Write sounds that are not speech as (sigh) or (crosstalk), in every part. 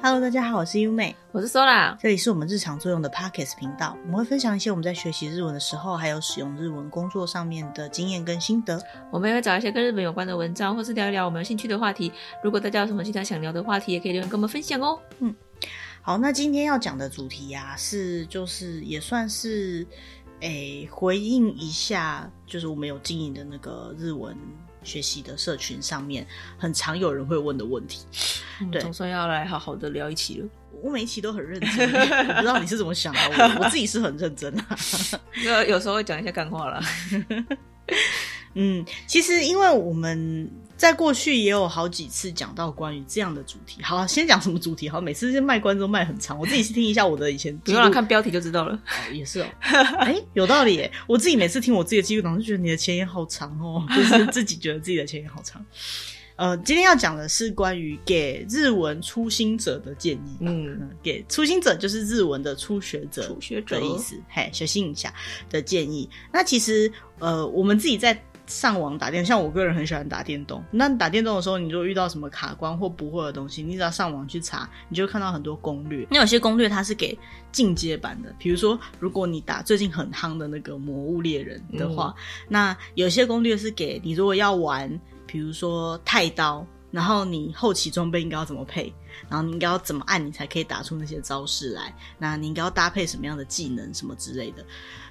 Hello，大家好，我是优美，我是 Sola，这里是我们日常作用的 Podcast 频道。我们会分享一些我们在学习日文的时候，还有使用日文工作上面的经验跟心得。我们也会找一些跟日本有关的文章，或是聊一聊我们有兴趣的话题。如果大家有什么其他想聊的话题，也可以留言跟我们分享哦。嗯，好，那今天要讲的主题呀、啊，是就是也算是诶、欸、回应一下，就是我们有经营的那个日文。学习的社群上面，很常有人会问的问题，嗯、对，总算要来好好的聊一期了。我每一期都很认真，我不知道你是怎么想的，我我自己是很认真啊。(laughs) 有有时候会讲一些干话啦。(laughs) 嗯，其实因为我们在过去也有好几次讲到关于这样的主题。好、啊，先讲什么主题？好，每次先卖关子都卖很长，我自己去听一下我的以前。不用了，看标题就知道了。哦、也是哦，哎、欸，有道理耶。我自己每次听我自己的记录档，就觉得你的前言好长哦，(laughs) 就是自己觉得自己的前言好长。呃，今天要讲的是关于给日文初心者的建议。嗯，给初心者就是日文的初学者，初学者的意思。嘿，小心一下的建议。那其实，呃，我们自己在。上网打电，像我个人很喜欢打电动。那打电动的时候，你如果遇到什么卡关或不会的东西，你只要上网去查，你就会看到很多攻略。那有些攻略它是给进阶版的，比如说，如果你打最近很夯的那个《魔物猎人》的话，嗯、那有些攻略是给你，如果要玩，比如说太刀，然后你后期装备应该要怎么配，然后你应该要怎么按，你才可以打出那些招式来，那你应该要搭配什么样的技能什么之类的。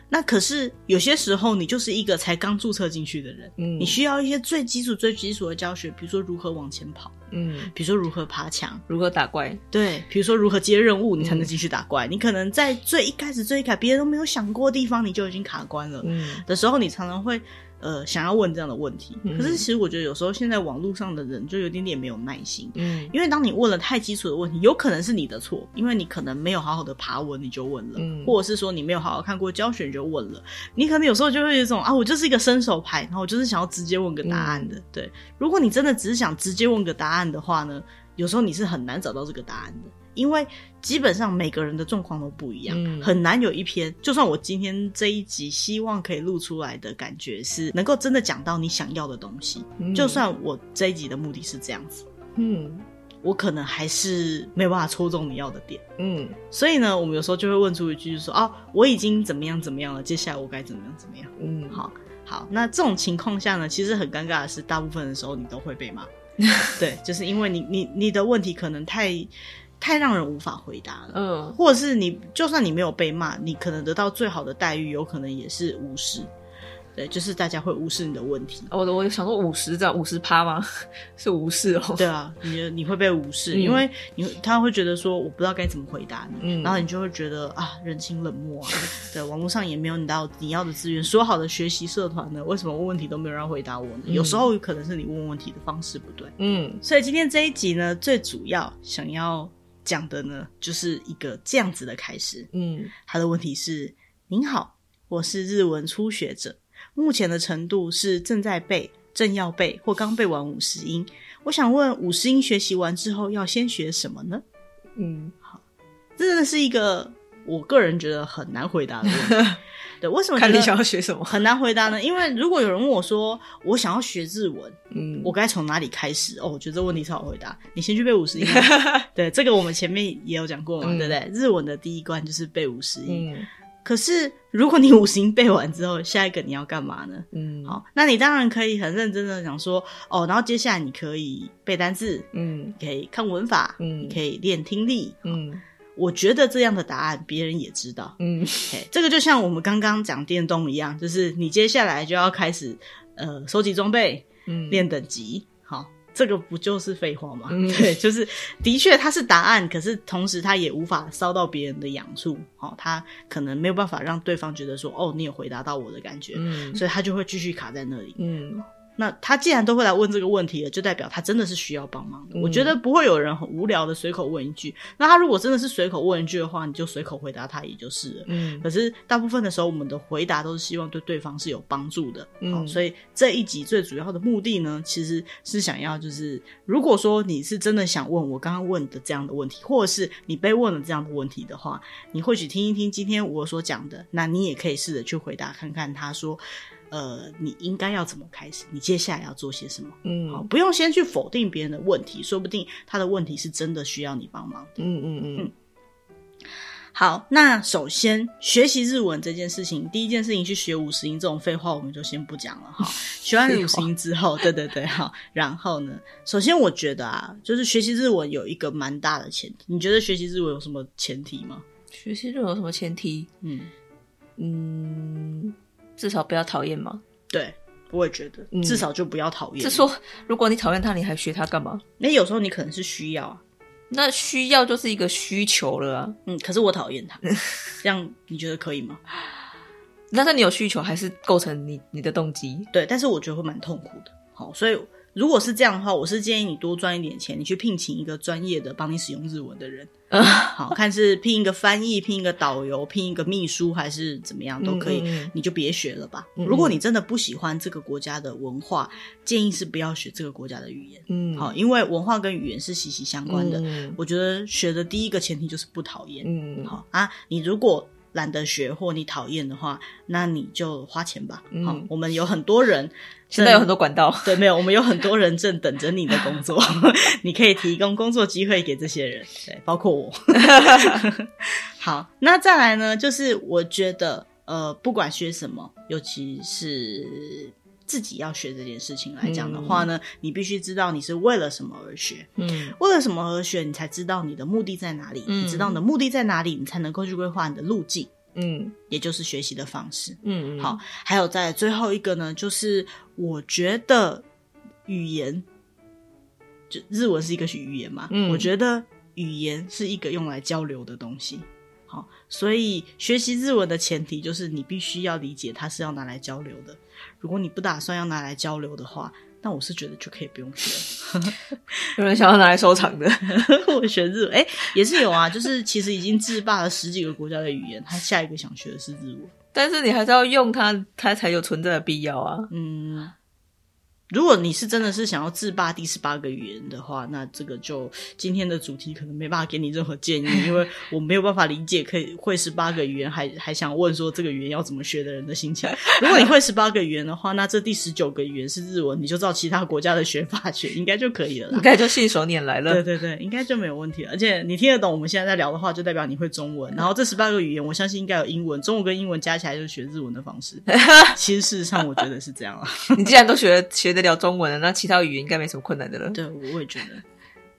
那可是有些时候，你就是一个才刚注册进去的人，嗯，你需要一些最基础、最基础的教学，比如说如何往前跑，嗯，比如说如何爬墙，如何打怪，对，比如说如何接任务，你才能继续打怪。嗯，你可能在最一开始、最一开始别人都没有想过的地方，你就已经卡关了，嗯，的时候，你常常会。呃，想要问这样的问题，可是其实我觉得有时候现在网络上的人就有点点没有耐心，嗯，因为当你问了太基础的问题，有可能是你的错，因为你可能没有好好的爬文你就问了，嗯，或者是说你没有好好看过教学你就问了，你可能有时候就会有一种啊，我就是一个伸手牌，然后我就是想要直接问个答案的，嗯，对，如果你真的只是想直接问个答案的话呢，有时候你是很难找到这个答案的。因为基本上每个人的状况都不一样，嗯，很难有一篇。就算我今天这一集希望可以录出来的感觉是能够真的讲到你想要的东西，嗯，就算我这一集的目的是这样子，嗯，我可能还是没有办法戳中你要的点，嗯。所以呢，我们有时候就会问出一句，就是说，哦，我已经怎么样怎么样了，接下来我该怎么样怎么样？嗯，好，好。那这种情况下呢，其实很尴尬的是，大部分的时候你都会被骂，(laughs) 对，就是因为你你你的问题可能太。太让人无法回答了，嗯，或者是你就算你没有被骂，你可能得到最好的待遇，有可能也是无视，对，就是大家会无视你的问题。我我想说五十这样五十趴吗？(laughs) 是无视哦。对啊，你你会被无视，嗯，因为你他会觉得说我不知道该怎么回答你，嗯，然后你就会觉得啊人情冷漠啊，(laughs) 对，网络上也没有你到你要的资源，说好的学习社团呢，为什么问问题都没有人回答我呢？嗯，有时候可能是你问问题的方式不对，嗯，所以今天这一集呢，最主要想要。讲的呢，就是一个这样子的开始。嗯，他的问题是：您好，我是日文初学者，目前的程度是正在背、正要背或刚背完五十音。我想问，五十音学习完之后要先学什么呢？嗯，好，这真的是一个我个人觉得很难回答的问题。(laughs) 对，为什么？看你想要学什么，很难回答呢？因为如果有人问我说，我想要学日文，嗯，我该从哪里开始？哦，我觉得这问题超好回答。你先去背五十音。(laughs) 对，这个我们前面也有讲过嘛，嗯、对不对？日文的第一关就是背五十音。嗯、可是如果你五十音背完之后，下一个你要干嘛呢？嗯，好，那你当然可以很认真的想说，哦，然后接下来你可以背单字，嗯，可以看文法，嗯，你可以练听力，嗯。我觉得这样的答案别人也知道，嗯，okay, 这个就像我们刚刚讲电动一样，就是你接下来就要开始呃收集装备，嗯，练等级，好，这个不就是废话吗？嗯、对，就是的确它是答案，可是同时它也无法烧到别人的痒处，好，他可能没有办法让对方觉得说，哦，你有回答到我的感觉，嗯，所以他就会继续卡在那里，嗯。那他既然都会来问这个问题了，就代表他真的是需要帮忙的。嗯、我觉得不会有人很无聊的随口问一句。那他如果真的是随口问一句的话，你就随口回答他也就是了。嗯。可是大部分的时候，我们的回答都是希望对对方是有帮助的。嗯。所以这一集最主要的目的呢，其实是想要就是，如果说你是真的想问我刚刚问的这样的问题，或者是你被问了这样的问题的话，你或许听一听今天我所讲的，那你也可以试着去回答看看。他说。呃，你应该要怎么开始？你接下来要做些什么？嗯，好，不用先去否定别人的问题，说不定他的问题是真的需要你帮忙的。嗯嗯嗯。嗯好，那首先学习日文这件事情，第一件事情去学五十音这种废话，我们就先不讲了哈。(laughs) 学完五十音之后，对对对，好，然后呢，首先我觉得啊，就是学习日文有一个蛮大的前提，你觉得学习日文有什么前提吗？学习日文有什么前提？嗯嗯，至少不要讨厌嘛。对，我也觉得，至少就不要讨厌。是说，如果你讨厌他，你还学他干嘛？那有时候你可能是需要啊。那需要就是一个需求了啊。嗯，可是我讨厌他，(laughs) 这样你觉得可以吗？那是你有需求，还是构成你你的动机？对，但是我觉得会蛮痛苦的。好，所以。如果是这样的话，我是建议你多赚一点钱，你去聘请一个专业的帮你使用日文的人，(laughs) 好，看是聘一个翻译、聘一个导游、聘一个秘书，还是怎么样都可以，嗯嗯，你就别学了吧。如果你真的不喜欢这个国家的文化，建议是不要学这个国家的语言。嗯，好，因为文化跟语言是息息相关的。嗯，我觉得学的第一个前提就是不讨厌。嗯，好啊，你如果懒得学或你讨厌的话，那你就花钱吧。嗯，好，我们有很多人。(laughs) 现在有很多管道，对，没有，我们有很多人正等着你的工作，(laughs) 你可以提供工作机会给这些人，对，包括我。(laughs) 好，那再来呢，就是我觉得，呃，不管学什么，尤其是自己要学这件事情来讲的话呢，嗯、你必须知道你是为了什么而学，嗯，为了什么而学，你才知道你的目的在哪里，嗯、你知道你的目的在哪里，你才能够去规划你的路径。嗯，也就是学习的方式。嗯，好，还有在最后一个呢，就是我觉得语言，就日文是一个语言嘛。嗯，我觉得语言是一个用来交流的东西。好，所以学习日文的前提就是你必须要理解它是要拿来交流的。如果你不打算要拿来交流的话，那我是觉得就可以不用学。(laughs) 有人想要拿来收藏的，(laughs) 我学日文，哎、欸，也是有啊。就是其实已经制霸了十几个国家的语言，他下一个想学的是日文，但是你还是要用它，它才有存在的必要啊。嗯。如果你是真的是想要自霸第十八个语言的话，那这个就今天的主题可能没办法给你任何建议，因为我没有办法理解可以会十八个语言还还想问说这个语言要怎么学的人的心情。如果你会十八个语言的话，那这第十九个语言是日文，你就照其他国家的学法学，应该就可以了啦。应该就信手拈来了。对对对，应该就没有问题了。而且你听得懂我们现在在聊的话，就代表你会中文。然后这十八个语言，我相信应该有英文，中文跟英文加起来就是学日文的方式。其实事实上，我觉得是这样啊。(laughs) 你既然都学学。得了中文了，那其他语言应该没什么困难的了。对，我也觉得。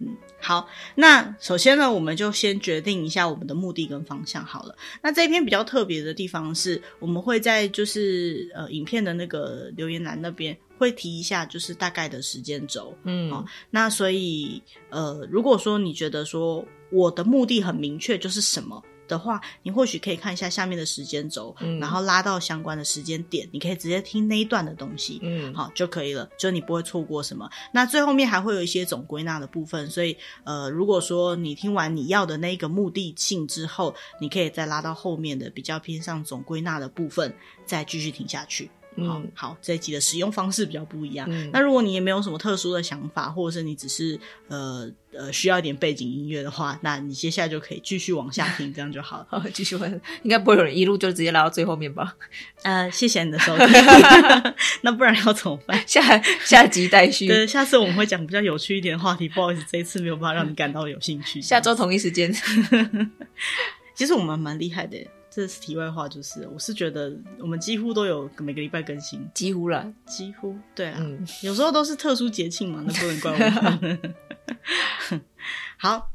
嗯，好，那首先呢，我们就先决定一下我们的目的跟方向好了。那这一篇比较特别的地方是，我们会在就是呃影片的那个留言栏那边会提一下，就是大概的时间轴。嗯，好，那所以呃，如果说你觉得说我的目的很明确，就是什么？的话，你或许可以看一下下面的时间轴，嗯、然后拉到相关的时间点，你可以直接听那一段的东西，嗯，好就可以了，就你不会错过什么。那最后面还会有一些总归纳的部分，所以呃，如果说你听完你要的那个目的性之后，你可以再拉到后面的比较偏向总归纳的部分，再继续听下去。好好，这一集的使用方式比较不一样。嗯、那如果你也没有什么特殊的想法，或者是你只是呃呃需要一点背景音乐的话，那你接下来就可以继续往下听，这样就好了。(laughs) 好，继续问，应该不会有人一路就直接拉到最后面吧？(laughs) 呃，谢谢你的收听。(laughs) 那不然要怎么办？下下集待续。对，下次我们会讲比较有趣一点的话题。不好意思，这一次没有办法让你感到有兴趣。下周同一时间。其实我们蛮厉害的。这是题外话，就是我是觉得我们几乎都有每个礼拜更新，几乎啦，几乎对啊，嗯、有时候都是特殊节庆嘛，那不能怪我。(laughs) 好，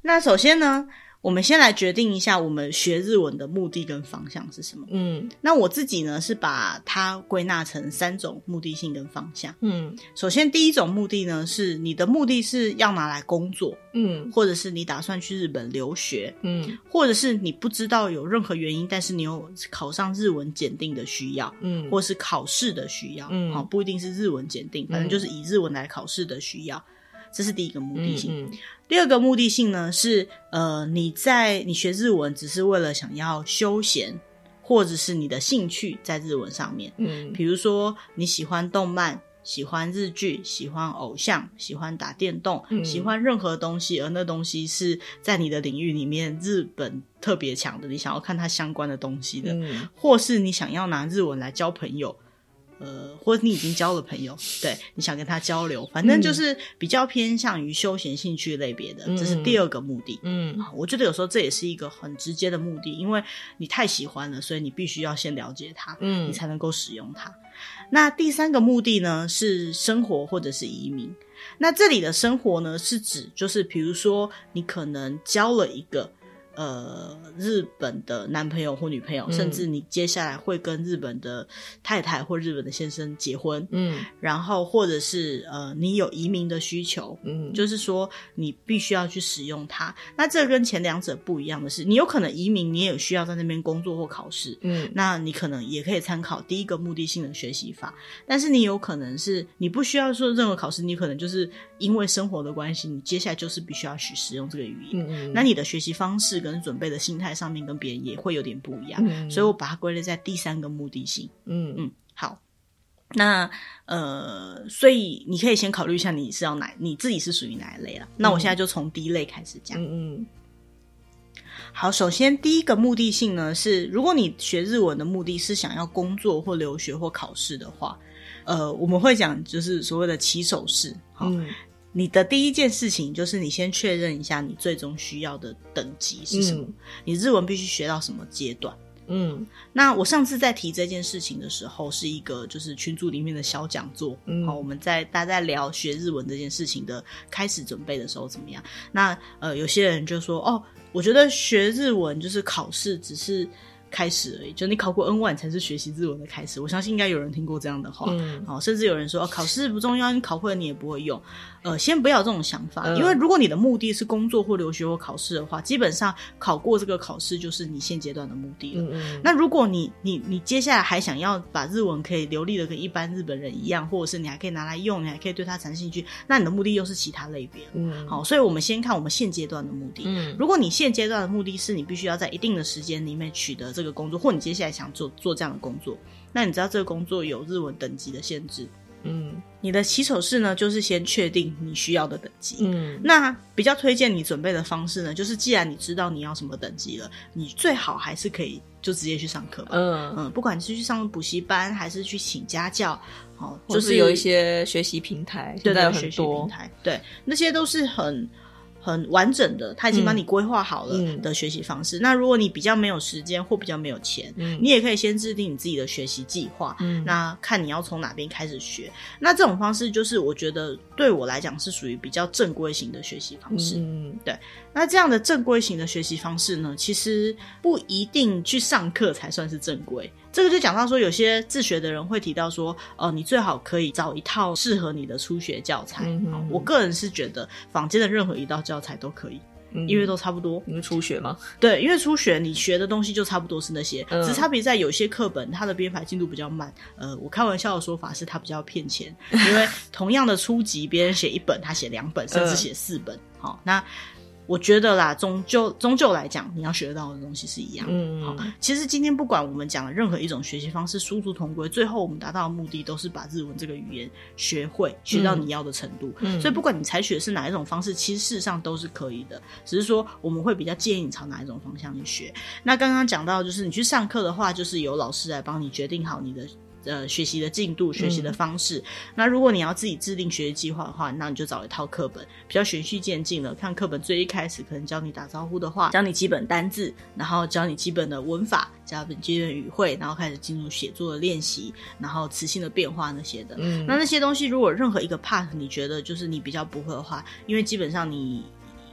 那首先呢。我们先来决定一下，我们学日文的目的跟方向是什么？嗯，那我自己呢是把它归纳成三种目的性跟方向。嗯，首先第一种目的呢是你的目的是要拿来工作，嗯，或者是你打算去日本留学，嗯，或者是你不知道有任何原因，但是你有考上日文检定的需要，嗯，或是考试的需要，嗯，好，不一定是日文检定，反正就是以日文来考试的需要。这是第一个目的性。嗯嗯、第二个目的性呢是，呃，你在你学日文只是为了想要休闲，或者是你的兴趣在日文上面。嗯，比如说你喜欢动漫，喜欢日剧，喜欢偶像，喜欢打电动，嗯、喜欢任何东西，而那东西是在你的领域里面日本特别强的，你想要看它相关的东西的，嗯、或是你想要拿日文来交朋友。呃，或者你已经交了朋友，对，你想跟他交流，反正就是比较偏向于休闲兴趣类别的，这是第二个目的。嗯，我觉得有时候这也是一个很直接的目的，因为你太喜欢了，所以你必须要先了解他，嗯，你才能够使用它。那第三个目的呢，是生活或者是移民。那这里的生活呢，是指就是比如说你可能交了一个。呃，日本的男朋友或女朋友，嗯、甚至你接下来会跟日本的太太或日本的先生结婚，嗯，然后或者是呃，你有移民的需求，嗯，就是说你必须要去使用它。那这跟前两者不一样的是，你有可能移民，你也有需要在那边工作或考试，嗯，那你可能也可以参考第一个目的性的学习法。但是你有可能是你不需要说任何考试，你可能就是因为生活的关系，你接下来就是必须要去使用这个语言，嗯嗯，那你的学习方式。跟准备的心态上面跟别人也会有点不一样，嗯、所以我把它归类在第三个目的性。嗯嗯，好，那呃，所以你可以先考虑一下你是要哪，你自己是属于哪一类了。嗯、那我现在就从第一类开始讲。嗯嗯，好，首先第一个目的性呢是，如果你学日文的目的是想要工作或留学或考试的话，呃，我们会讲就是所谓的起手式。好。嗯你的第一件事情就是你先确认一下你最终需要的等级是什么，嗯、你日文必须学到什么阶段。嗯，那我上次在提这件事情的时候，是一个就是群组里面的小讲座。嗯，好，我们在大家在聊学日文这件事情的开始准备的时候怎么样？那呃，有些人就说哦，我觉得学日文就是考试只是。开始而已，就你考过 N1 才是学习日文的开始。我相信应该有人听过这样的话，嗯，好，甚至有人说，哦，考试不重要，你考会了你也不会用。呃，先不要这种想法，嗯，因为如果你的目的是工作或留学或考试的话，基本上考过这个考试就是你现阶段的目的了。那如果你你你接下来还想要把日文可以流利的跟一般日本人一样，或者是你还可以拿来用，你还可以对它产生兴趣，那你的目的又是其他类别。嗯，好，所以我们先看我们现阶段的目的。嗯，如果你现阶段的目的是你必须要在一定的时间里面取得这个。这个工作，或你接下来想做做这样的工作，那你知道这个工作有日文等级的限制，嗯，你的起手式呢，就是先确定你需要的等级，嗯，那比较推荐你准备的方式呢，就是既然你知道你要什么等级了，你最好还是可以就直接去上课吧，嗯。嗯，不管是去上补习班还是去请家教，哦，就是有一些学习平台，对对，学习平台，对，那些都是很。很完整的，他已经帮你规划好了的学习方式。嗯、那如果你比较没有时间或比较没有钱，嗯、你也可以先制定你自己的学习计划。嗯，那看你要从哪边开始学。那这种方式就是我觉得对我来讲是属于比较正规型的学习方式。嗯，对。那这样的正规型的学习方式呢，其实不一定去上课才算是正规。这个就讲到说，有些自学的人会提到说，哦、呃，你最好可以找一套适合你的初学教材。嗯哼嗯，我个人是觉得坊间的任何一道教材都可以，嗯、因为都差不多。因为初学吗？对，因为初学你学的东西就差不多是那些，嗯、只差别在有些课本它的编排进度比较慢。呃，我开玩笑的说法是它比较骗钱，因为同样的初级，别人写一本，他写两本，甚至写四本。好、嗯，那。我觉得啦，终究终究来讲，你要学到的东西是一样的。嗯，好，其实今天不管我们讲的任何一种学习方式，殊途同归，最后我们达到的目的都是把日文这个语言学会，学到你要的程度。嗯，所以不管你采取的是哪一种方式，其实事实上都是可以的，只是说我们会比较建议你朝哪一种方向去学。那刚刚讲到，就是你去上课的话，就是由老师来帮你决定好你的。呃，学习的进度、学习的方式。嗯、那如果你要自己制定学习计划的话，那你就找一套课本，比较循序渐进的。看课本最一开始可能教你打招呼的话，教你基本单字，然后教你基本的文法，教你基本语汇，然后开始进入写作的练习，然后词性的变化那些的。嗯，那那些东西如果任何一个 part 你觉得就是你比较不会的话，因为基本上你。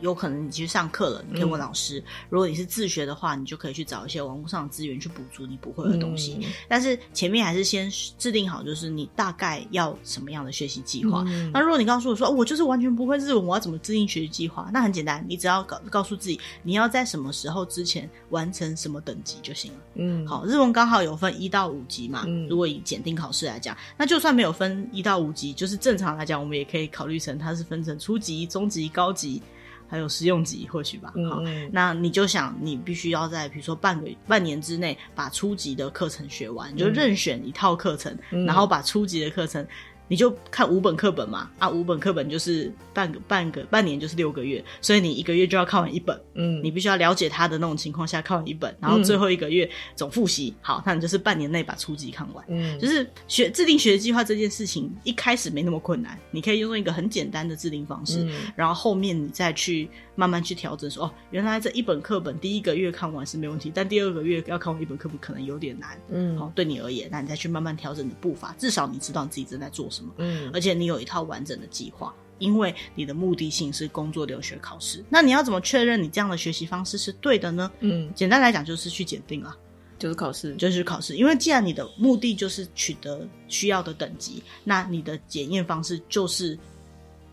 有可能你去上课了，你可以问老师。嗯、如果你是自学的话，你就可以去找一些网络上的资源去补足你不会的东西。嗯、但是前面还是先制定好，就是你大概要什么样的学习计划。嗯、那如果你告诉我说，哦，我就是完全不会日文，我要怎么制定学习计划？那很简单，你只要告告诉自己，你要在什么时候之前完成什么等级就行了。嗯，好，日文刚好有分一到五级嘛。嗯、如果以检定考试来讲，那就算没有分一到五级，就是正常来讲，我们也可以考虑成它是分成初级、中级、高级。还有实用级或许吧，好，那你就想，你必须要在比如说半个半年之内把初级的课程学完，你就任选一套课程，嗯、然后把初级的课程你就看五本课本嘛，啊，五本课本就是半个半个半年就是六个月，所以你一个月就要看完一本，嗯，你必须要了解他的那种情况下看完一本，然后最后一个月总复习，好，那你就是半年内把初级看完，嗯，就是学制定学习计划这件事情一开始没那么困难，你可以用一个很简单的制定方式，嗯，然后后面你再去慢慢去调整说，说哦，原来这一本课本第一个月看完是没问题，但第二个月要看完一本课本可能有点难，嗯，好，对你而言，那你再去慢慢调整你的步伐，至少你知道你自己正在做什么。嗯，而且你有一套完整的计划，因为你的目的性是工作、留学、考试。那你要怎么确认你这样的学习方式是对的呢？嗯，简单来讲就是去检定啊，就是考试，就是考试。因为既然你的目的就是取得需要的等级，那你的检验方式就是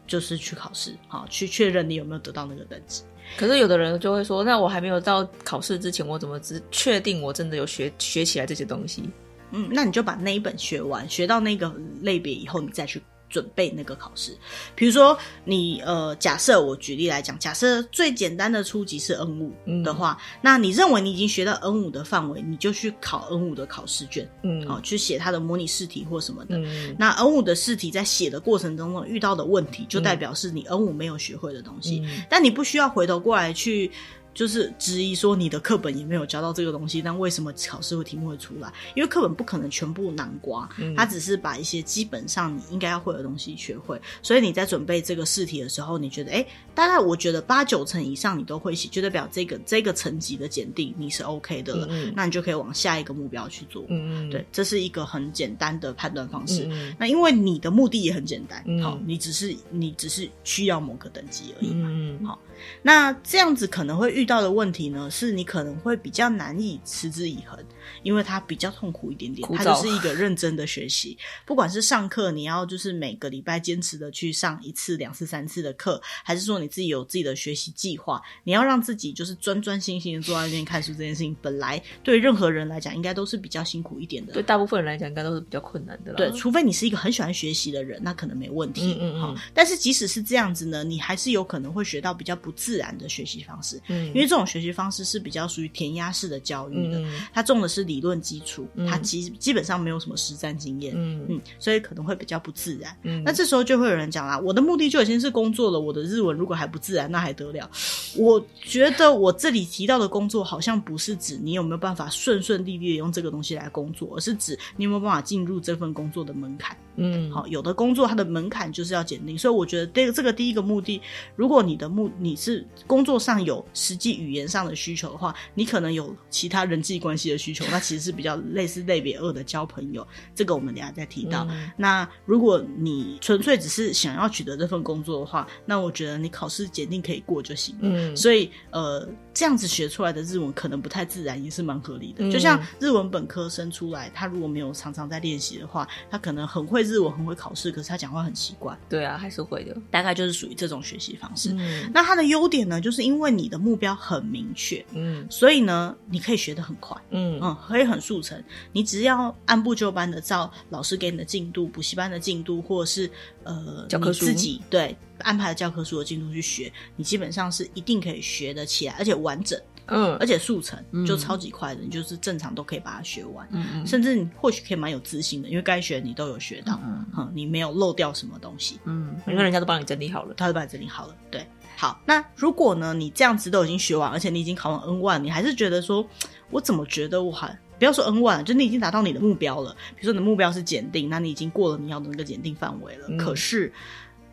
就是去考试，好，去确认你有没有得到那个等级。可是有的人就会说，那我还没有到考试之前，我怎么只确定我真的有学学起来这些东西？嗯，那你就把那一本学完，学到那个类别以后，你再去准备那个考试。比如说你，你呃，假设我举例来讲，假设最简单的初级是 N 五的话，嗯，那你认为你已经学到 N 五的范围，你就去考 N 五的考试卷，嗯，好，去写它的模拟试题或什么的。嗯，那 N 五的试题在写的过程当中遇到的问题，就代表是你 N 五没有学会的东西，嗯，但你不需要回头过来去。就是质疑说你的课本也没有教到这个东西，但为什么考试会题目会出来？因为课本不可能全部囊括，它只是把一些基本上你应该要会的东西学会。所以你在准备这个试题的时候，你觉得哎，大概我觉得八九成以上你都会写，就代表这个这个层级的检定你是 OK 的了，嗯嗯，那你就可以往下一个目标去做。嗯嗯，对，这是一个很简单的判断方式。那因为你的目的也很简单，好，你只是你只是需要某个等级而已嘛。嗯，好，那这样子可能会遇。遇到的问题呢，是你可能会比较难以持之以恒，因为它比较痛苦一点点。它就是一个认真的学习，不管是上课，你要就是每个礼拜坚持的去上一次、两次、三次的课，还是说你自己有自己的学习计划，你要让自己就是专专心心的坐在那边看书。这件事情本来对任何人来讲，应该都是比较辛苦一点的。对大部分人来讲，应该都是比较困难的。对，除非你是一个很喜欢学习的人，那可能没问题。嗯嗯嗯。但是即使是这样子呢，你还是有可能会学到比较不自然的学习方式。嗯。因为这种学习方式是比较属于填鸭式的教育的，嗯、它重的是理论基础，嗯、它基基本上没有什么实战经验，嗯嗯，所以可能会比较不自然。嗯、那这时候就会有人讲啦，我的目的就已经是工作了，我的日文如果还不自然，那还得了？我觉得我这里提到的工作，好像不是指你有没有办法顺顺利利的用这个东西来工作，而是指你有没有办法进入这份工作的门槛。嗯，好，有的工作它的门槛就是要检定，所以我觉得这个这个第一个目的，如果你的目你是工作上有实际语言上的需求的话，你可能有其他人际关系的需求，那其实是比较类似类别二的交朋友，这个我们等下再提到。嗯、那如果你纯粹只是想要取得这份工作的话，那我觉得你考试检定可以过就行。嗯，所以呃。这样子学出来的日文可能不太自然，也是蛮合理的。嗯、就像日文本科生出来，他如果没有常常在练习的话，他可能很会日文，很会考试，可是他讲话很奇怪。对啊，还是会的。大概就是属于这种学习方式。嗯、那它的优点呢，就是因为你的目标很明确，嗯，所以呢，你可以学得很快，嗯嗯，可以很速成。你只要按部就班的照老师给你的进度、补习班的进度，或者是呃教科书自己对。安排的教科书的进度去学，你基本上是一定可以学得起来，而且完整，嗯，而且速成，就超级快的，你就是正常都可以把它学完，嗯嗯，甚至你或许可以蛮有自信的，因为该学你都有学到，嗯嗯，你没有漏掉什么东西，嗯，因为人家都帮你整理好了，他都帮你整理好了，对，好，那如果呢，你这样子都已经学完，而且你已经考完 N one，你还是觉得说，我怎么觉得我还不要说 N one，就你已经达到你的目标了，比如说你的目标是检定，那你已经过了你要的那个检定范围了，嗯、可是。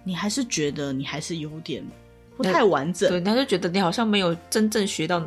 你还是觉得你还是有点不太完整，对，他就觉得你好像没有真正学到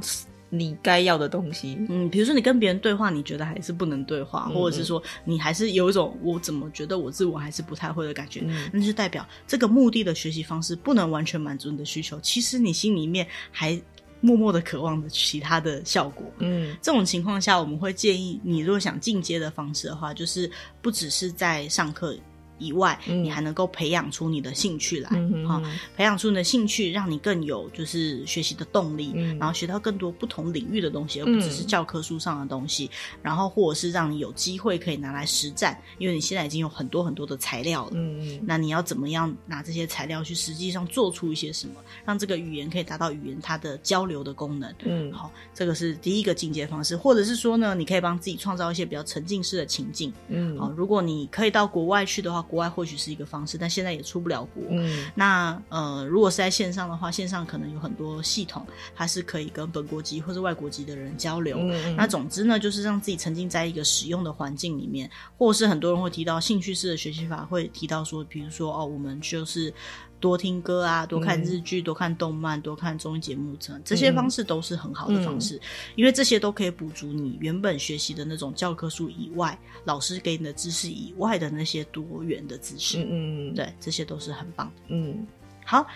你该要的东西。嗯，比如说你跟别人对话，你觉得还是不能对话，嗯、或者是说你还是有一种我怎么觉得我自我还是不太会的感觉，嗯、那就代表这个目的的学习方式不能完全满足你的需求。其实你心里面还默默的渴望着其他的效果。嗯，这种情况下，我们会建议你如果想进阶的方式的话，就是不只是在上课。以外，你还能够培养出你的兴趣来，嗯哼，培养出你的兴趣，让你更有就是学习的动力，嗯、然后学到更多不同领域的东西，而不只是教科书上的东西。嗯、然后或者是让你有机会可以拿来实战，因为你现在已经有很多很多的材料了。嗯，那你要怎么样拿这些材料去实际上做出一些什么，让这个语言可以达到语言它的交流的功能？嗯，好，这个是第一个进阶方式，或者是说呢，你可以帮自己创造一些比较沉浸式的情境。嗯，好，如果你可以到国外去的话。国外或许是一个方式，但现在也出不了国。嗯，那呃，如果是在线上的话，线上可能有很多系统，它是可以跟本国籍或者外国籍的人交流。嗯，那总之呢，就是让自己沉浸在一个使用的环境里面，或是很多人会提到兴趣式的学习法，会提到说，比如说哦，我们就是。多听歌啊，多看日剧，嗯、多看动漫，多看综艺节目，这些方式都是很好的方式，嗯、因为这些都可以补足你原本学习的那种教科书以外，老师给你的知识以外的那些多元的知识。嗯嗯，对，这些都是很棒的。嗯，好。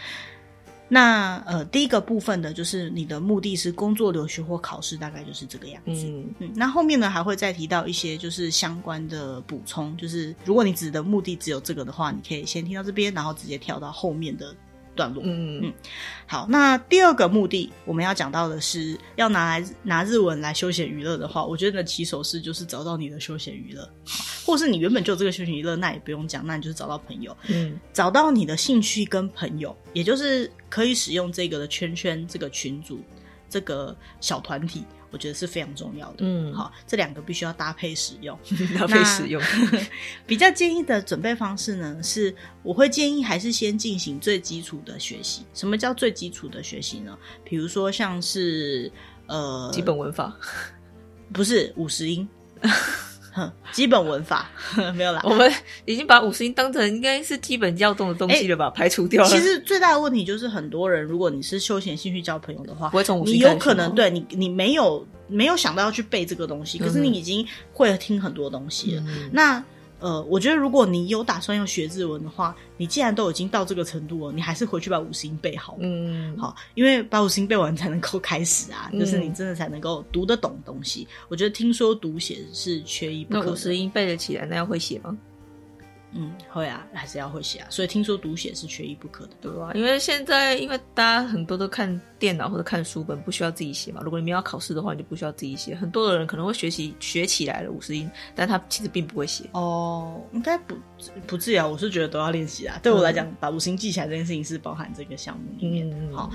那呃，第一个部分的就是你的目的是工作、留学或考试，大概就是这个样子。嗯嗯，那后面呢还会再提到一些就是相关的补充，就是如果你指的目的只有这个的话，你可以先听到这边，然后直接跳到后面的段落。嗯嗯，好，那第二个目的我们要讲到的是要拿来拿日文来休闲娱乐的话，我觉得起手式就是找到你的休闲娱乐，(laughs) 或是你原本就有这个休闲娱乐，那也不用讲，那你就是找到朋友，嗯，找到你的兴趣跟朋友，也就是可以使用这个的圈圈、这个群组、这个小团体。我觉得是非常重要的。嗯，好，这两个必须要搭配使用，(laughs) 搭配使用。(laughs) 比较建议的准备方式呢，是我会建议还是先进行最基础的学习。什么叫最基础的学习呢？比如说像是呃，基本文法，不是五十音。(laughs) 基本文法 (laughs) 没有啦，我们已经把五十音当成应该是基本要动的东西了吧？欸、排除掉了。其实最大的问题就是，很多人如果你是休闲兴趣交朋友的话，你有可能对你你没有没有想到要去背这个东西，可是你已经会听很多东西了。嗯、那呃，我觉得如果你有打算要学日文的话，你既然都已经到这个程度了，你还是回去把五十音背好。嗯，好，因为把五十音背完才能够开始啊，嗯、就是你真的才能够读得懂东西。我觉得听说读写是缺一不可。那五十音背得起来，那要会写吗？嗯，会啊，还是要会写啊，所以听说读写是缺一不可的，对吧？因为现在，因为大家很多都看电脑或者看书本，不需要自己写嘛。如果你们要考试的话，你就不需要自己写。很多的人可能会学习学起来了五十音，但他其实并不会写。哦，应该不不至于啊，我是觉得都要练习啊。对我来讲，嗯、把五十音记起来这件事情是包含这个项目里面。嗯、好，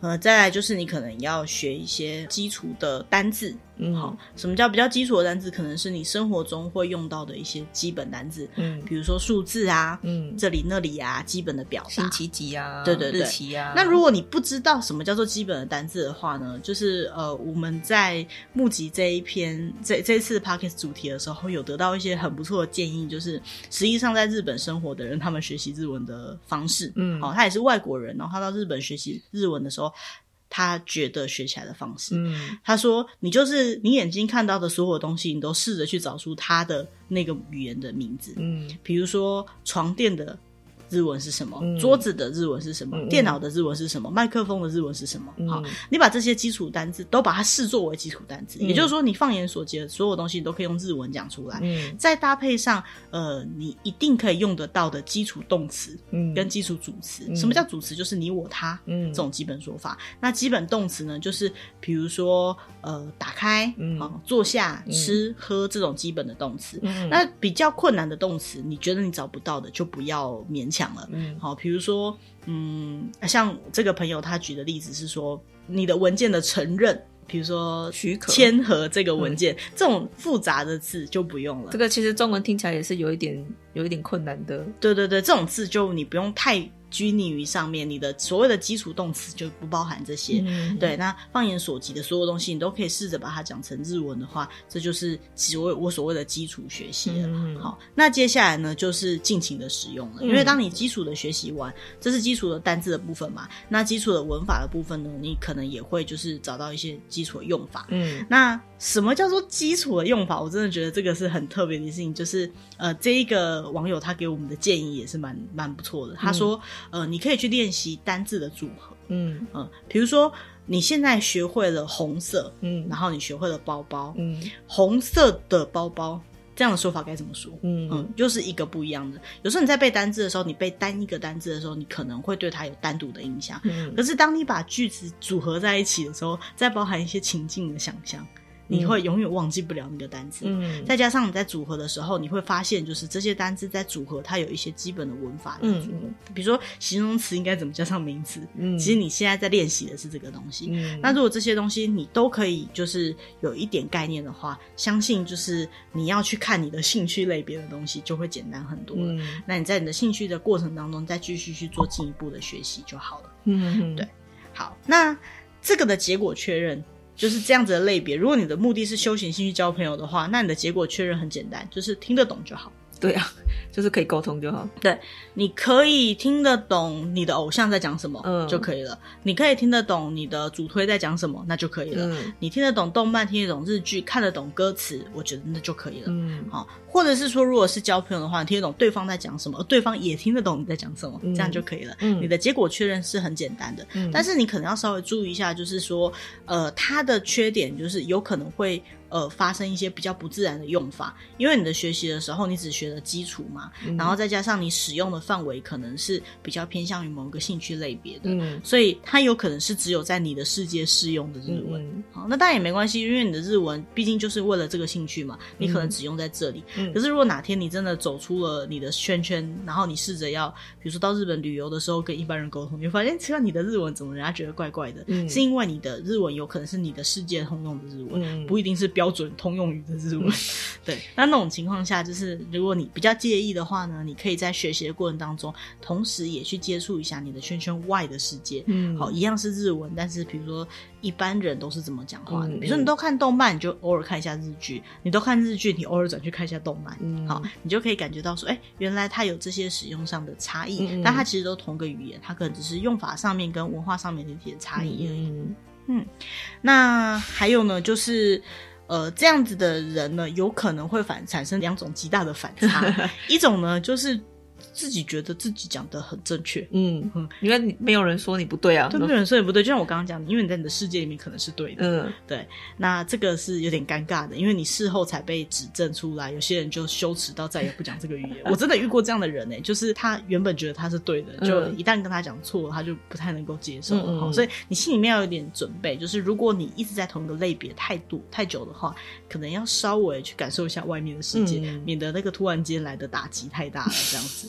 呃，再来就是你可能要学一些基础的单字。嗯，好，什么叫比较基础的单字？可能是你生活中会用到的一些基本单字，嗯，比如说数字啊，嗯，这里那里啊，基本的表达，星期几啊，对对对，日期啊。那如果你不知道什么叫做基本的单字的话呢，就是呃，我们在募集这一篇这这次 Podcast 主题的时候，有得到一些很不错的建议，就是实际上在日本生活的人，他们学习日文的方式，嗯，好，他也是外国人，然后他到日本学习日文的时候。他觉得学起来的方式，嗯，他说：“你就是你眼睛看到的所有东西，你都试着去找出它的那个语言的名字，嗯，比如说床垫的。”日文是什么？嗯、桌子的日文是什么？嗯、电脑的日文是什么？麦克风的日文是什么？嗯、好，你把这些基础单字都把它视作为基础单字，嗯、也就是说，你放眼所及的所有东西，你都可以用日文讲出来。嗯，再搭配上呃，你一定可以用得到的基础动词，嗯，跟基础主词。嗯、什么叫主词？就是你、我、他，嗯，这种基本说法。那基本动词呢？就是比如说呃，打开，嗯，好，坐下，吃，喝这种基本的动词。嗯，那比较困难的动词，你觉得你找不到的，就不要勉强了。嗯，好。比如说，嗯，像这个朋友他举的例子是说，你的文件的承认，比如说许可、签合这个文件，嗯、这种复杂的字就不用了。这个其实中文听起来也是有一点，有一点困难的。对对对，这种字就你不用太。拘泥于上面，你的所谓的基础动词就不包含这些。嗯、对，那放眼所及的所有东西，你都可以试着把它讲成日文的话，这就是所谓我所谓的基础学习了。嗯、好，那接下来呢，就是尽情的使用了。嗯、因为当你基础的学习完，这是基础的单字的部分嘛，那基础的文法的部分呢，你可能也会就是找到一些基础的用法。嗯，那什么叫做基础的用法？我真的觉得这个是很特别的事情。就是呃，这一个网友他给我们的建议也是蛮蛮不错的。他说。嗯呃，你可以去练习单字的组合，嗯嗯，呃，比如说你现在学会了红色，嗯，然后你学会了包包，嗯，红色的包包这样的说法该怎么说？嗯嗯，就是一个不一样的。有时候你在背单字的时候，你背单一个单字的时候，你可能会对它有单独的印象，嗯，可是当你把句子组合在一起的时候，再包含一些情境的想象。你会永远忘记不了那个单词。嗯，再加上你在组合的时候，你会发现就是这些单字在组合，它有一些基本的文法。嗯，比如说形容词应该怎么加上名词。嗯，其实你现在在练习的是这个东西。嗯，那如果这些东西你都可以就是有一点概念的话，相信就是你要去看你的兴趣类别的东西就会简单很多。嗯，那你在你的兴趣的过程当中再继续去做进一步的学习就好了。嗯，对。好，那这个的结果确认就是这样子的类别。如果你的目的是修行兴趣交朋友的话，那你的结果确认很简单，就是听得懂就好。对啊，就是可以沟通就好。对，你可以听得懂你的偶像在讲什么，嗯，就可以了。你可以听得懂你的主推在讲什么，那就可以了。嗯，你听得懂动漫，听得懂日剧，看得懂歌词，我觉得那就可以了。嗯，好，或者是说，如果是交朋友的话，你听得懂对方在讲什么，对方也听得懂你在讲什么，这样就可以了。嗯，你的结果确认是很简单的。嗯，但是你可能要稍微注意一下，就是说，呃，他的缺点就是有可能会。呃，发生一些比较不自然的用法，因为你的学习的时候，你只学了基础嘛，嗯、然后再加上你使用的范围可能是比较偏向于某个兴趣类别的，嗯、所以它有可能是只有在你的世界适用的日文。嗯、好，那当然也没关系，因为你的日文毕竟就是为了这个兴趣嘛，你可能只用在这里。嗯、可是如果哪天你真的走出了你的圈圈，然后你试着要，比如说到日本旅游的时候跟一般人沟通，你会发现，奇怪，你的日文怎么人家觉得怪怪的？嗯、是因为你的日文有可能是你的世界通用的日文，嗯、不一定是标准通用语。的日文，(laughs) 对，那那种情况下，就是如果你比较介意的话呢，你可以在学习的过程当中，同时也去接触一下你的圈圈外的世界。嗯，好，一样是日文，但是比如说一般人都是怎么讲话的？嗯、比如说你都看动漫，你就偶尔看一下日剧；你都看日剧，你偶尔转去看一下动漫。嗯，好，你就可以感觉到说，哎、欸，原来它有这些使用上的差异，嗯、但它其实都同个语言，它可能只是用法上面跟文化上面的一些差异而已。嗯，嗯，那还有呢，就是。呃，这样子的人呢，有可能会反产生两种极大的反差，(laughs) 一种呢就是。自己觉得自己讲的很正确，嗯嗯，因为你没有人说你不对啊，对，没有人说你不对，就像我刚刚讲的，因为你在你的世界里面可能是对的，嗯，对，那这个是有点尴尬的，因为你事后才被指正出来，有些人就羞耻到再也不讲这个语言。(laughs) 我真的遇过这样的人呢、欸，就是他原本觉得他是对的，就一旦跟他讲错了，他就不太能够接受，嗯嗯，所以你心里面要有点准备，就是如果你一直在同一个类别太多太久的话，可能要稍微去感受一下外面的世界，嗯、免得那个突然间来的打击太大了，这样子。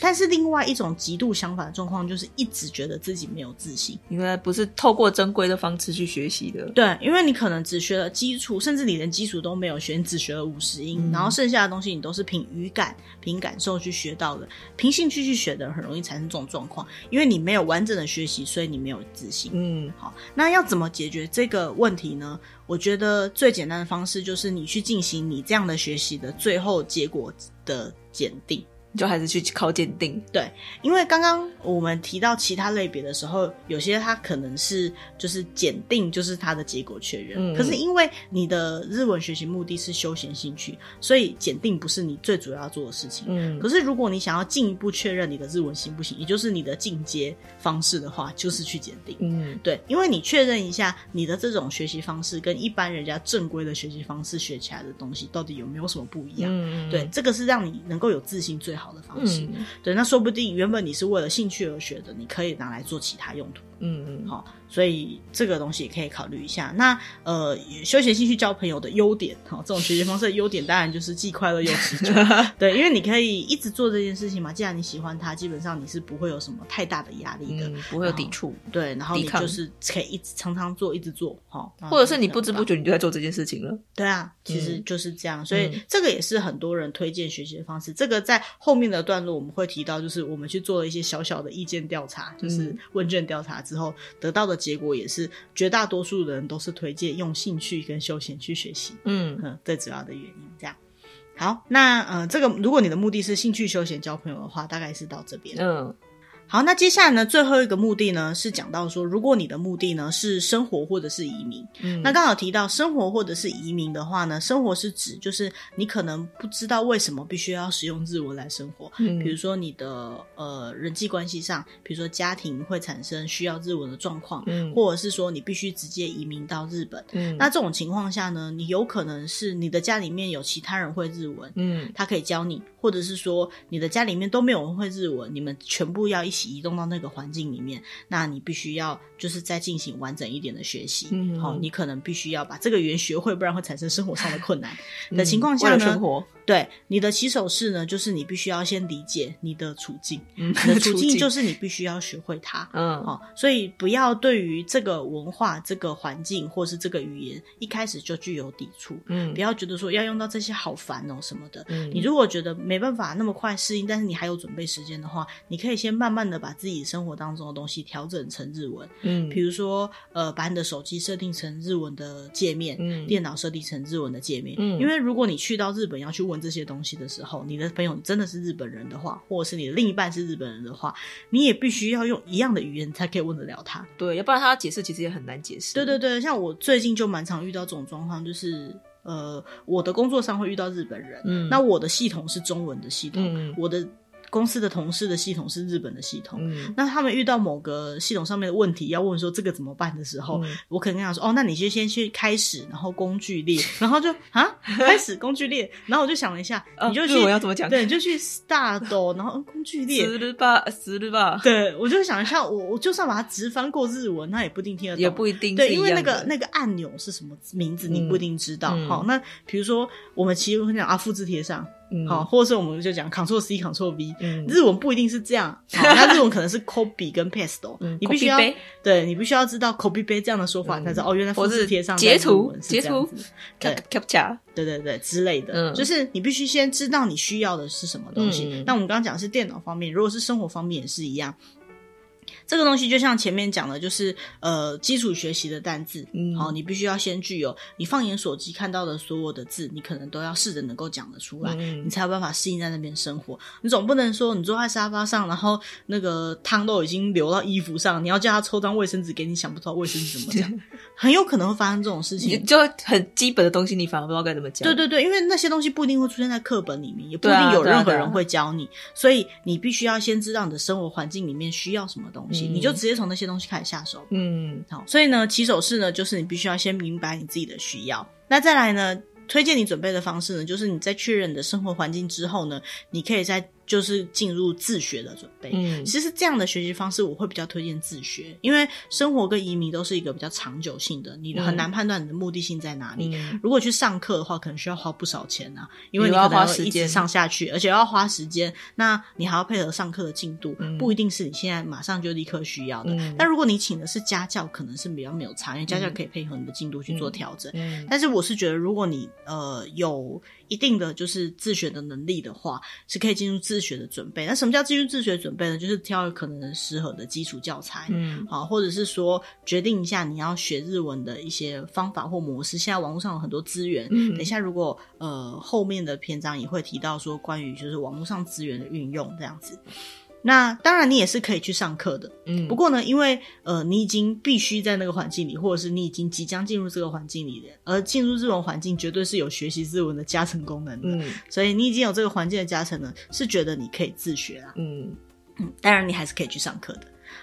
但是另外一种极度相反的状况，就是一直觉得自己没有自信，因为不是透过正规的方式去学习的。对，因为你可能只学了基础，甚至你连基础都没有学，你只学了五十音，嗯、然后剩下的东西你都是凭语感、凭感受去学到的，凭兴趣去学的，很容易产生这种状况。因为你没有完整的学习，所以你没有自信。嗯，好，那要怎么解决这个问题呢？我觉得最简单的方式就是你去进行你这样的学习的最后结果的检定。就还是去考鉴定，对，因为刚刚我们提到其他类别的时候，有些它可能是就是检定，就是它的结果确认。嗯，可是因为你的日文学习目的是休闲兴趣，所以检定不是你最主要要做的事情。嗯，可是如果你想要进一步确认你的日文行不行，也就是你的进阶方式的话，就是去检定。嗯，对，因为你确认一下你的这种学习方式跟一般人家正规的学习方式学起来的东西到底有没有什么不一样。嗯，对，这个是让你能够有自信最好。好的方式，嗯、对，那说不定原本你是为了兴趣而学的，你可以拿来做其他用途。嗯嗯，好。所以这个东西也可以考虑一下。那呃，休闲兴趣交朋友的优点，哈，这种学习方式的优点当然就是既快乐又持久。(laughs) 对，因为你可以一直做这件事情嘛。既然你喜欢它，基本上你是不会有什么太大的压力的，嗯、不会有抵触。对，然后你就是可以一直常常做，一直做，哈。或者是你不知不觉你就在做这件事情了。对啊，其实就是这样。所以这个也是很多人推荐学习的方式。这个在后面的段落我们会提到，就是我们去做了一些小小的意见调查，就是问卷调查之后得到的结果也是。绝大多数人都是推荐用兴趣跟休闲去学习，嗯嗯，最主要的原因这样。好，那呃，这个如果你的目的是兴趣休闲交朋友的话，大概是到这边，嗯。好，那接下来呢，最后一个目的呢，是讲到说，如果你的目的呢是生活或者是移民，嗯，那刚好提到生活或者是移民的话呢，生活是指就是你可能不知道为什么必须要使用日文来生活，嗯，比如说你的呃人际关系上，比如说家庭会产生需要日文的状况，嗯，或者是说你必须直接移民到日本，嗯，那这种情况下呢，你有可能是你的家里面有其他人会日文，嗯，他可以教你，或者是说你的家里面都没有人会日文，你们全部要一起。移动到那个环境里面，那你必须要就是再进行完整一点的学习。嗯，好，你可能必须要把这个语言学会，不然会产生生活上的困难 (laughs) 的情况下呢，生活对你的起手式呢，就是你必须要先理解你的处境，嗯，你的处境 (laughs) 就是你必须要学会它。嗯，好，所以不要对于这个文化、这个环境或是这个语言一开始就具有抵触。嗯，不要觉得说要用到这些好烦哦什么的。嗯，你如果觉得没办法那么快适应，但是你还有准备时间的话，你可以先慢慢的把自己生活当中的东西调整成日文。嗯，比如说呃，把你的手机设定成日文的界面，嗯，电脑设定成日文的界面。嗯，因为如果你去到日本要去问这些东西的时候，你的朋友真的是日本人的话，或者是你的另一半是日本人的话，你也必须要用一样的语言才可以问得了他。对，要不然他解释其实也很难解释。对对对，像我最近就蛮常遇到这种状况，就是。呃，我的工作上会遇到日本人，嗯，那我的系统是中文的系统，嗯，我的。公司的同事的系统是日本的系统，嗯，那他们遇到某个系统上面的问题，要问说这个怎么办的时候，嗯、我可能跟他说，哦，那你就先去开始，然后工具列，然后就啊，开始工具列，然后我就想了一下，(laughs) 你就去，我要怎么讲？对，你就去 start，然后工具列，死了吧，死了吧，对，我就想一下，我我就算把它直翻过日文，那也不一定听得懂，也不一定，对，因为那个那个按钮是什么名字，你不一定知道。嗯、好，那比如说我们其实会讲啊，复制贴上。好，或者是我们就讲 Ctrl C Ctrl V，嗯，日文不一定是这样，好，那日文可能是 copy 跟 paste，你必须要，对，你必须要知道 copy paste 这样的说法，才知道哦，原来复制贴上截图截图，对，capture，对对对之类的，就是你必须先知道你需要的是什么东西。那我们刚刚讲的是电脑方面，如果是生活方面也是一样。这个东西就像前面讲的，就是呃基础学习的单字，嗯，好，你必须要先具有，你放眼所及看到的所有的字，你可能都要试着能够讲得出来，嗯，你才有办法适应在那边生活。你总不能说你坐在沙发上，然后那个汤都已经流到衣服上，你要叫他抽张卫生纸给你，想不到卫生纸怎么讲，(laughs) 很有可能会发生这种事情。就很基本的东西，你反而不知道该怎么讲。对对对，因为那些东西不一定会出现在课本里面，也不一定有任何人会教你，所以你必须要先知道你的生活环境里面需要什么东西，嗯，你就直接从那些东西开始下手，嗯，好，所以呢，起手式呢，就是你必须要先明白你自己的需要。那再来呢，推荐你准备的方式呢，就是你在确认你的生活环境之后呢，你可以在。就是进入自学的准备。嗯，其实这样的学习方式，我会比较推荐自学，因为生活跟移民都是一个比较长久性的，你很难判断你的目的性在哪里。嗯、如果去上课的话，可能需要花不少钱啊，因为你要一直上下去，而且要花时间。那你还要配合上课的进度，嗯、不一定是你现在马上就立刻需要的。嗯、但如果你请的是家教，可能是比较没有差，因为家教可以配合你的进度去做调整。但是我是觉得，如果你呃有一定的就是自学的能力的话，是可以进入自学的准备。那什么叫进入自学准备呢？就是挑可能适合的基础教材，嗯，好，或者是说决定一下你要学日文的一些方法或模式。现在网络上有很多资源，嗯，等一下如果呃后面的篇章也会提到说关于就是网络上资源的运用这样子。那当然，你也是可以去上课的。嗯，不过呢，因为呃，你已经必须在那个环境里，或者是你已经即将进入这个环境里的，而进入这种环境绝对是有学习日文的加成功能的。嗯，所以你已经有这个环境的加成呢，是觉得你可以自学啦。嗯嗯，当然你还是可以去上课的。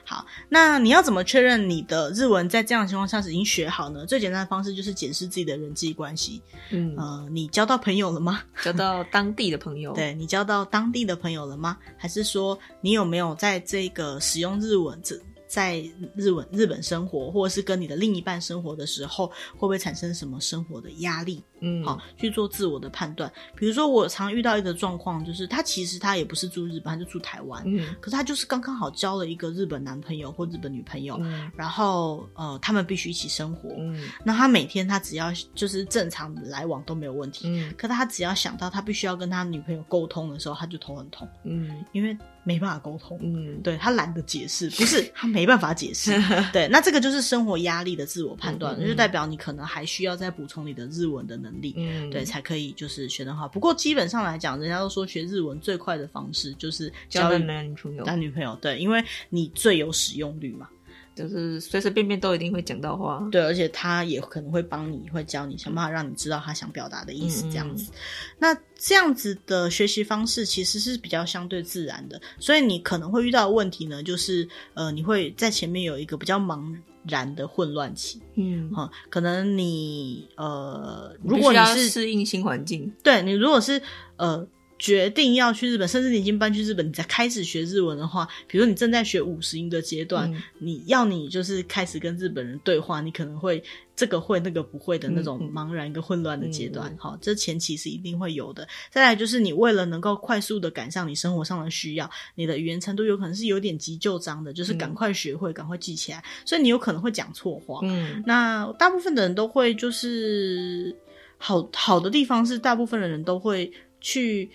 好，那你要怎么确认你的日文在这样的情况下是已经学好呢？最简单的方式就是检视自己的人际关系。嗯，呃，你交到朋友了吗？(laughs) 交到当地的朋友？对，你交到当地的朋友了吗？还是说你有没有在这个使用日文这？在日本日本生活，或者是跟你的另一半生活的时候，会不会产生什么生活的压力？嗯，好，去做自我的判断。比如说，我常遇到一个状况，就是他其实他也不是住日本，他就住台湾。嗯，可是他就是刚刚好交了一个日本男朋友或日本女朋友，嗯，然后呃，他们必须一起生活。嗯，那他每天他只要就是正常来往都没有问题。嗯，可他只要想到他必须要跟他女朋友沟通的时候，他就头很痛。嗯，因为没办法沟通。嗯，对，他懒得解释，不是他没。办法解释，(laughs) 对，那这个就是生活压力的自我判断，嗯嗯、就代表你可能还需要再补充你的日文的能力，嗯、对，才可以就是学得好。不过基本上来讲，人家都说学日文最快的方式就是交男女朋友，男女朋友，对，因为你最有使用率嘛。就是随随便便都一定会讲到话，对，而且他也可能会帮你，会教你，想办法让你知道他想表达的意思，这样子。嗯、那这样子的学习方式其实是比较相对自然的，所以你可能会遇到的问题呢，就是呃，你会在前面有一个比较茫然的混乱期，嗯，哈，可能你呃，如果你是适应新环境，对你如果是呃。决定要去日本，甚至你已经搬去日本，你才开始学日文的话，比如说你正在学五十音的阶段，嗯、你要你就是开始跟日本人对话，你可能会这个会那个不会的那种茫然跟混乱的阶段。好、这前期是一定会有的。再来就是你为了能够快速的赶上你生活上的需要，你的语言程度有可能是有点急就章的，就是赶快学会，赶、嗯、快记起来，所以你有可能会讲错话。嗯，那大部分的人都会就是好好的地方是，大部分的人都会去。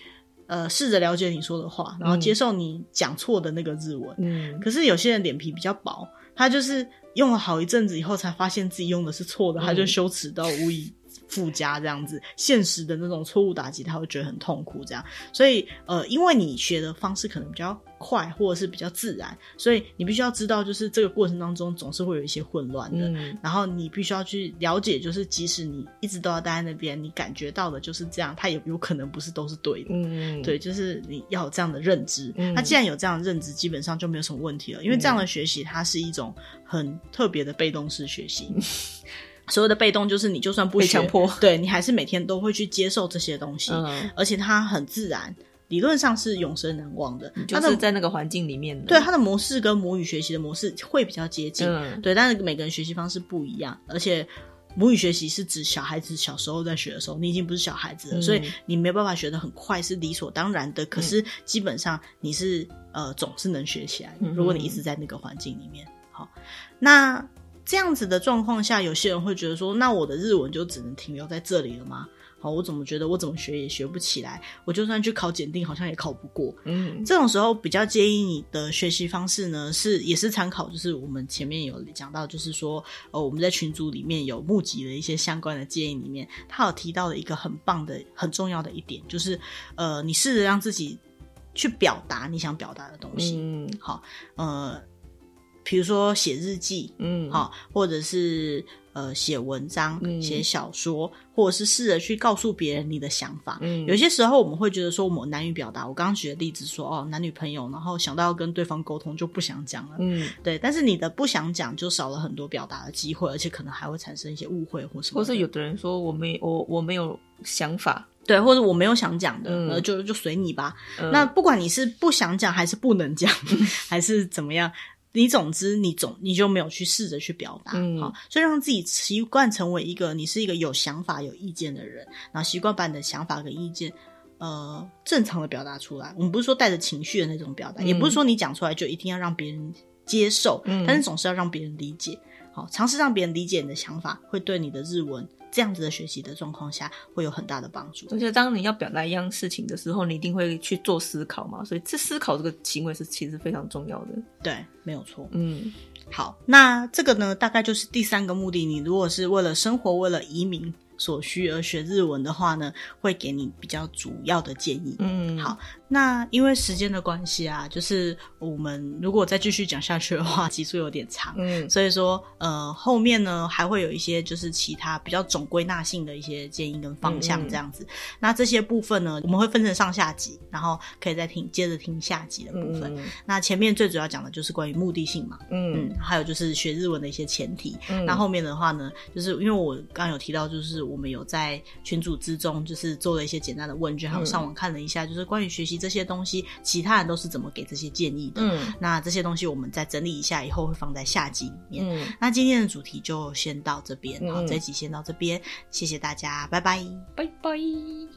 呃，试着了解你说的话，然后接受你讲错的那个日文。嗯，可是有些人脸皮比较薄，他就是用了好一阵子以后，才发现自己用的是错的，嗯、他就羞耻到无以复加这样子，现实的那种错误打击，他会觉得很痛苦。这样，所以呃，因为你学的方式可能比较快，或者是比较自然，所以你必须要知道，就是这个过程当中总是会有一些混乱的。嗯、然后你必须要去了解，就是即使你一直都要待在那边，你感觉到的就是这样，它也有可能不是都是对的。嗯，对，就是你要有这样的认知。嗯、那既然有这样的认知，基本上就没有什么问题了，因为这样的学习它是一种很特别的被动式学习。(laughs) 嗯所有的被动就是你就算不学，强迫 (laughs) 对你还是每天都会去接受这些东西，嗯、而且它很自然，理论上是永生难忘的。就是在那个环境里面的，对它的模式跟母语学习的模式会比较接近，嗯、对，但是每个人学习方式不一样，而且母语学习是指小孩子小时候在学的时候，你已经不是小孩子了，嗯、所以你没有办法学得很快，是理所当然的。可是基本上你是呃总是能学起来，如果你一直在那个环境里面。好，那。这样子的状况下，有些人会觉得说：“那我的日文就只能停留在这里了吗？”好，我怎么觉得我怎么学也学不起来？我就算去考检定，好像也考不过。嗯，这种时候比较建议你的学习方式呢，是也是参考，就是我们前面有讲到，就是说，呃，我们在群组里面有募集的一些相关的建议里面，他有提到的一个很棒的、很重要的一点，就是呃，你试着让自己去表达你想表达的东西。嗯，好，呃。比如说写日记，嗯，好，或者是呃写文章、写、嗯、小说，或者是试着去告诉别人你的想法。嗯，有些时候我们会觉得说我们难于表达。我刚刚举的例子说，哦，男女朋友，然后想到要跟对方沟通就不想讲了。嗯，对。但是你的不想讲就少了很多表达的机会，而且可能还会产生一些误会或什么。或是有的人说我没我我没有想法，对，或者我没有想讲的，嗯、就就随你吧。嗯、那不管你是不想讲还是不能讲，嗯、(laughs) 还是怎么样。你总之，你总你就没有去试着去表达，嗯，好，所以让自己习惯成为一个你是一个有想法、有意见的人，然后习惯把你的想法跟意见，呃，正常的表达出来。我们不是说带着情绪的那种表达，嗯、也不是说你讲出来就一定要让别人接受，嗯，但是总是要让别人理解。好，尝试让别人理解你的想法，会对你的日文。这样子的学习的状况下，会有很大的帮助。而且，当你要表达一样事情的时候，你一定会去做思考嘛。所以，这思考这个行为是其实非常重要的。对，没有错。嗯，好，那这个呢，大概就是第三个目的。你如果是为了生活，为了移民。所需而学日文的话呢，会给你比较主要的建议。嗯，好，那因为时间的关系啊，就是我们如果再继续讲下去的话，(laughs) 集数有点长。嗯，所以说呃后面呢还会有一些就是其他比较总归纳性的一些建议跟方向这样子。嗯，那这些部分呢，我们会分成上下集，然后可以再听接着听下集的部分。嗯，那前面最主要讲的就是关于目的性嘛。嗯，嗯，还有就是学日文的一些前提。嗯，那后面的话呢，就是因为我刚刚有提到就是。我们有在群组之中，就是做了一些简单的问卷，还有上网看了一下，就是关于学习这些东西，其他人都是怎么给这些建议的。嗯，那这些东西我们再整理一下，以后会放在下集里面。嗯，那今天的主题就先到这边，好，这集先到这边，谢谢大家，拜拜，拜拜。